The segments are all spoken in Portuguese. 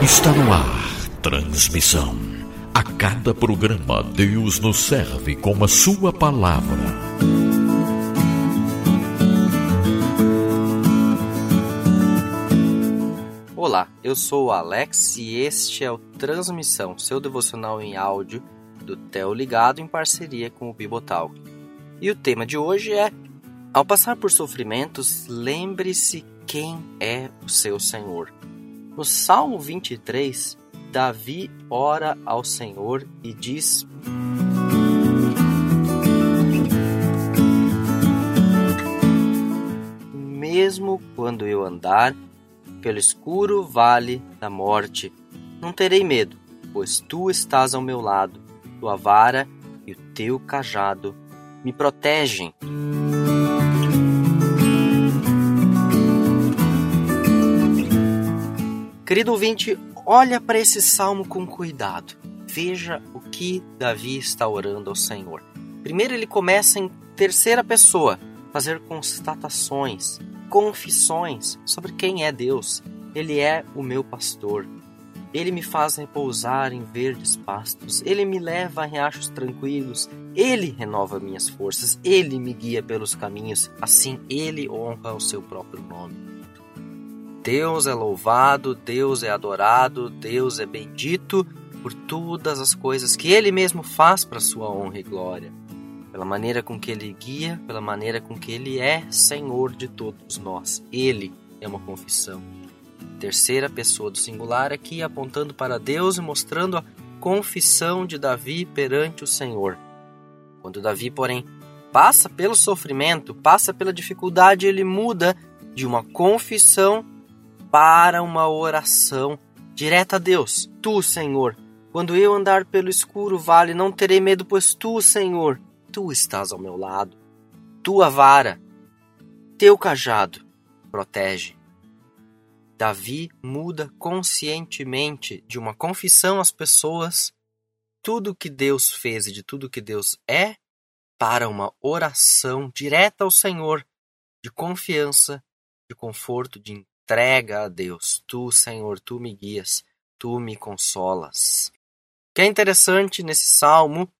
Está no ar. Transmissão. A cada programa, Deus nos serve com a Sua palavra. Olá, eu sou o Alex e este é o Transmissão, seu devocional em áudio do Theo Ligado em parceria com o Bibotalk. E o tema de hoje é: Ao passar por sofrimentos, lembre-se quem é o seu Senhor. No Salmo 23, Davi ora ao Senhor e diz: Mesmo quando eu andar pelo escuro vale da morte, não terei medo, pois tu estás ao meu lado, tua vara e o teu cajado me protegem. Querido ouvinte, olha para esse salmo com cuidado. Veja o que Davi está orando ao Senhor. Primeiro, ele começa em terceira pessoa, fazer constatações, confissões sobre quem é Deus. Ele é o meu pastor. Ele me faz repousar em verdes pastos. Ele me leva a riachos tranquilos. Ele renova minhas forças. Ele me guia pelos caminhos. Assim, ele honra o seu próprio nome. Deus é louvado, Deus é adorado, Deus é bendito por todas as coisas que Ele mesmo faz para sua honra e glória, pela maneira com que Ele guia, pela maneira com que Ele é Senhor de todos nós. Ele é uma confissão. Terceira pessoa do singular aqui apontando para Deus e mostrando a confissão de Davi perante o Senhor. Quando Davi, porém, passa pelo sofrimento, passa pela dificuldade, ele muda de uma confissão para uma oração direta a Deus. Tu, Senhor, quando eu andar pelo escuro vale, não terei medo, pois tu, Senhor, tu estás ao meu lado. Tua vara, teu cajado protege. Davi muda conscientemente de uma confissão às pessoas tudo que Deus fez e de tudo que Deus é para uma oração direta ao Senhor de confiança, de conforto, de entrega a Deus. Tu, Senhor, tu me guias, tu me consolas. O que é interessante nesse salmo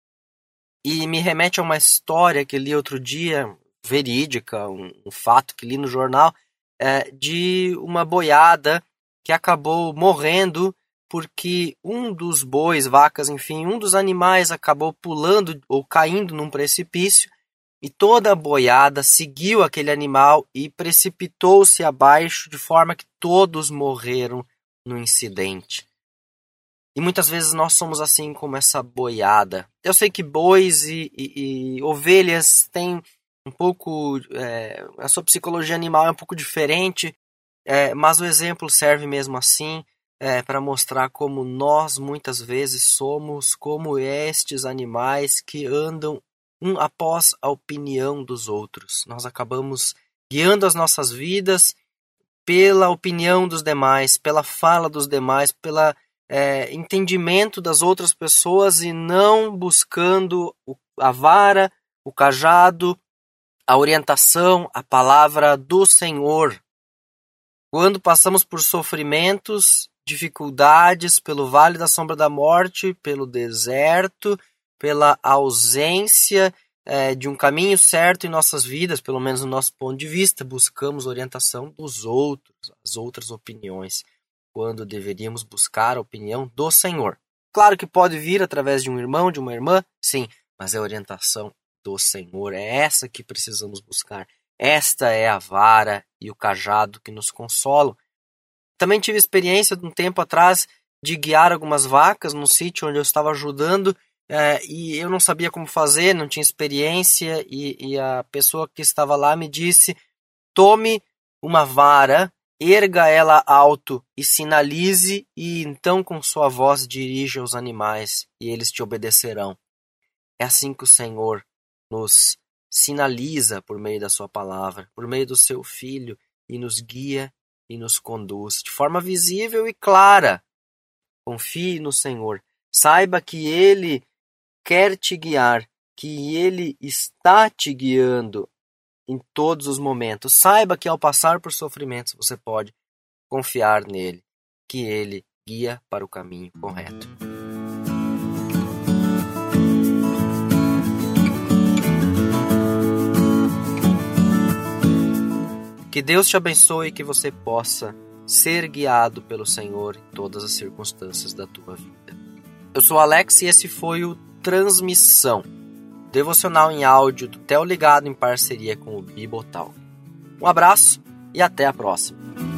e me remete a uma história que li outro dia, verídica, um, um fato que li no jornal, é, de uma boiada que acabou morrendo porque um dos bois, vacas, enfim, um dos animais acabou pulando ou caindo num precipício e toda a boiada seguiu aquele animal e precipitou-se abaixo de forma que todos morreram no incidente. E muitas vezes nós somos assim como essa boiada. Eu sei que bois e, e, e ovelhas têm um pouco. É, a sua psicologia animal é um pouco diferente, é, mas o exemplo serve mesmo assim é, para mostrar como nós muitas vezes somos como estes animais que andam um após a opinião dos outros. Nós acabamos guiando as nossas vidas pela opinião dos demais, pela fala dos demais, pela é, entendimento das outras pessoas e não buscando a vara, o cajado, a orientação, a palavra do Senhor. Quando passamos por sofrimentos, dificuldades, pelo vale da sombra da morte, pelo deserto, pela ausência é, de um caminho certo em nossas vidas, pelo menos no nosso ponto de vista, buscamos orientação dos outros, as outras opiniões, quando deveríamos buscar a opinião do Senhor. Claro que pode vir através de um irmão, de uma irmã, sim, mas é a orientação do Senhor, é essa que precisamos buscar. Esta é a vara e o cajado que nos consolam. Também tive experiência de um tempo atrás de guiar algumas vacas no sítio onde eu estava ajudando é, e eu não sabia como fazer, não tinha experiência, e, e a pessoa que estava lá me disse: tome uma vara, erga ela alto e sinalize, e então com sua voz dirija os animais, e eles te obedecerão. É assim que o Senhor nos sinaliza por meio da sua palavra, por meio do seu filho, e nos guia e nos conduz de forma visível e clara. Confie no Senhor. Saiba que Ele quer te guiar, que Ele está te guiando em todos os momentos. Saiba que ao passar por sofrimentos você pode confiar nele, que ele guia para o caminho correto. Que Deus te abençoe e que você possa ser guiado pelo Senhor em todas as circunstâncias da tua vida. Eu sou Alex e esse foi o Transmissão, devocional em áudio do Tel Ligado em parceria com o Bibotal. Um abraço e até a próxima.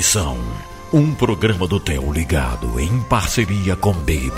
Transmissão. Um programa do Theo ligado em parceria com Baby